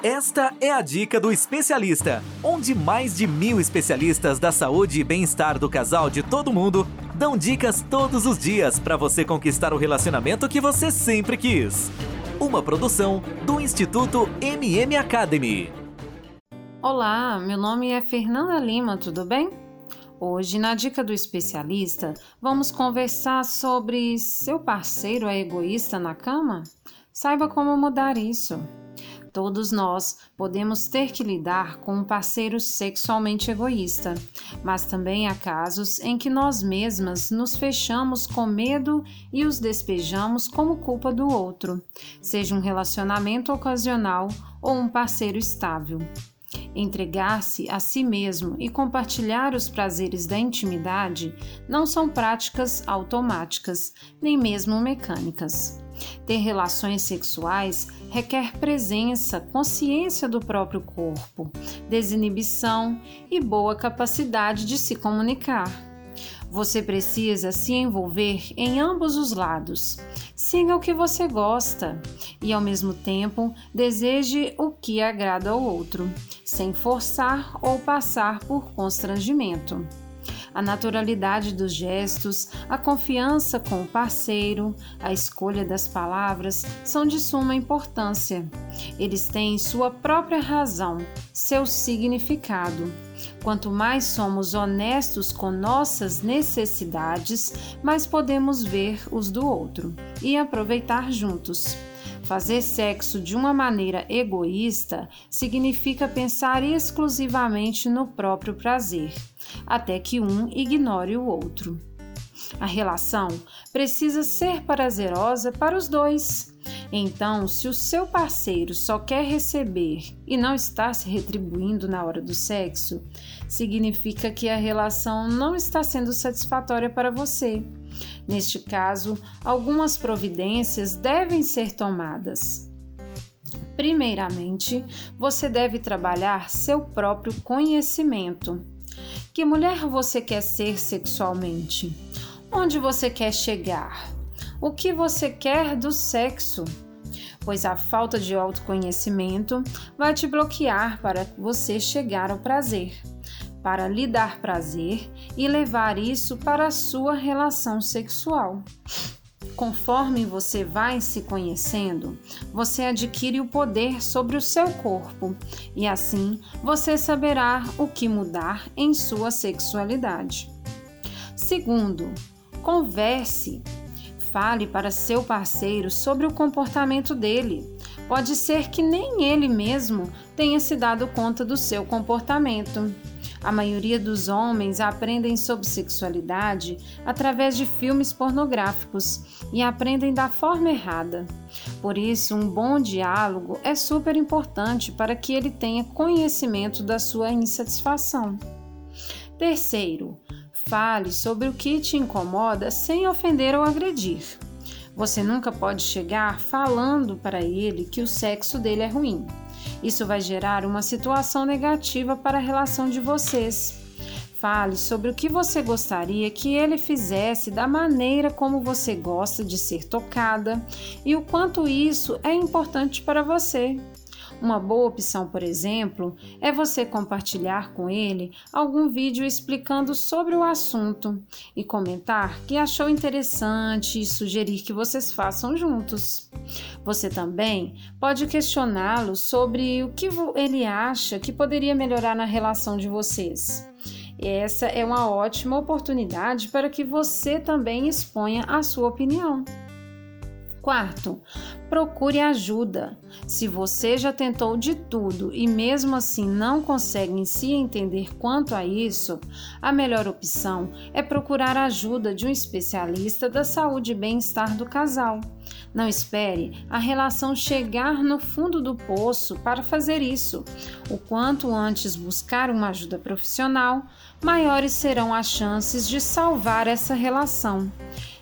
Esta é a dica do especialista, onde mais de mil especialistas da saúde e bem-estar do casal de todo mundo dão dicas todos os dias para você conquistar o relacionamento que você sempre quis. Uma produção do Instituto MM Academy. Olá, meu nome é Fernanda Lima, tudo bem? Hoje, na dica do especialista, vamos conversar sobre seu parceiro é egoísta na cama? Saiba como mudar isso. Todos nós podemos ter que lidar com um parceiro sexualmente egoísta, mas também há casos em que nós mesmas nos fechamos com medo e os despejamos como culpa do outro, seja um relacionamento ocasional ou um parceiro estável. Entregar-se a si mesmo e compartilhar os prazeres da intimidade não são práticas automáticas, nem mesmo mecânicas. Ter relações sexuais requer presença, consciência do próprio corpo, desinibição e boa capacidade de se comunicar. Você precisa se envolver em ambos os lados. Siga o que você gosta e, ao mesmo tempo, deseje o que agrada ao outro, sem forçar ou passar por constrangimento a naturalidade dos gestos, a confiança com o parceiro, a escolha das palavras são de suma importância. Eles têm sua própria razão, seu significado. Quanto mais somos honestos com nossas necessidades, mais podemos ver os do outro e aproveitar juntos. Fazer sexo de uma maneira egoísta significa pensar exclusivamente no próprio prazer, até que um ignore o outro. A relação precisa ser prazerosa para os dois. Então, se o seu parceiro só quer receber e não está se retribuindo na hora do sexo, significa que a relação não está sendo satisfatória para você Neste caso, algumas providências devem ser tomadas. Primeiramente, você deve trabalhar seu próprio conhecimento. Que mulher você quer ser sexualmente? Onde você quer chegar? O que você quer do sexo? Pois a falta de autoconhecimento vai te bloquear para você chegar ao prazer para lhe dar prazer e levar isso para a sua relação sexual. Conforme você vai se conhecendo, você adquire o poder sobre o seu corpo e assim você saberá o que mudar em sua sexualidade. Segundo, converse. Fale para seu parceiro sobre o comportamento dele. Pode ser que nem ele mesmo tenha se dado conta do seu comportamento. A maioria dos homens aprendem sobre sexualidade através de filmes pornográficos e aprendem da forma errada. Por isso, um bom diálogo é super importante para que ele tenha conhecimento da sua insatisfação. Terceiro, fale sobre o que te incomoda sem ofender ou agredir. Você nunca pode chegar falando para ele que o sexo dele é ruim. Isso vai gerar uma situação negativa para a relação de vocês. Fale sobre o que você gostaria que ele fizesse da maneira como você gosta de ser tocada e o quanto isso é importante para você. Uma boa opção, por exemplo, é você compartilhar com ele algum vídeo explicando sobre o assunto e comentar que achou interessante e sugerir que vocês façam juntos. Você também pode questioná-lo sobre o que ele acha que poderia melhorar na relação de vocês. Essa é uma ótima oportunidade para que você também exponha a sua opinião. Quarto, procure ajuda. Se você já tentou de tudo e mesmo assim não consegue se entender quanto a isso, a melhor opção é procurar ajuda de um especialista da saúde e bem-estar do casal. Não espere a relação chegar no fundo do poço para fazer isso. O quanto antes buscar uma ajuda profissional, maiores serão as chances de salvar essa relação.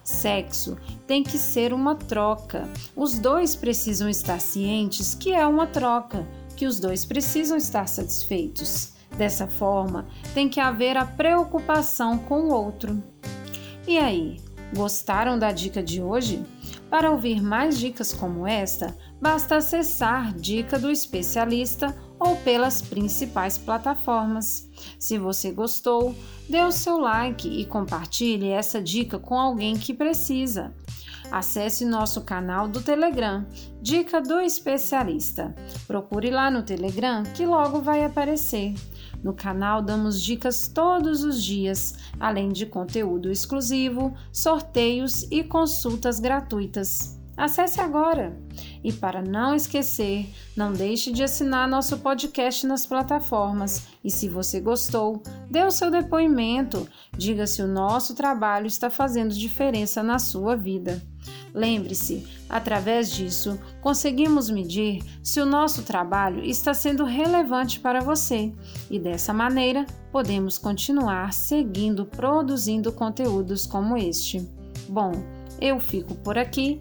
Sexo tem que ser uma troca. Os dois precisam estar cientes que é uma troca, que os dois precisam estar satisfeitos. Dessa forma, tem que haver a preocupação com o outro. E aí, gostaram da dica de hoje? Para ouvir mais dicas como esta, Basta acessar Dica do Especialista ou pelas principais plataformas. Se você gostou, dê o seu like e compartilhe essa dica com alguém que precisa. Acesse nosso canal do Telegram, Dica do Especialista. Procure lá no Telegram que logo vai aparecer. No canal damos dicas todos os dias, além de conteúdo exclusivo, sorteios e consultas gratuitas. Acesse agora! E para não esquecer, não deixe de assinar nosso podcast nas plataformas. E se você gostou, dê o seu depoimento, diga se o nosso trabalho está fazendo diferença na sua vida. Lembre-se, através disso, conseguimos medir se o nosso trabalho está sendo relevante para você e dessa maneira podemos continuar seguindo produzindo conteúdos como este. Bom, eu fico por aqui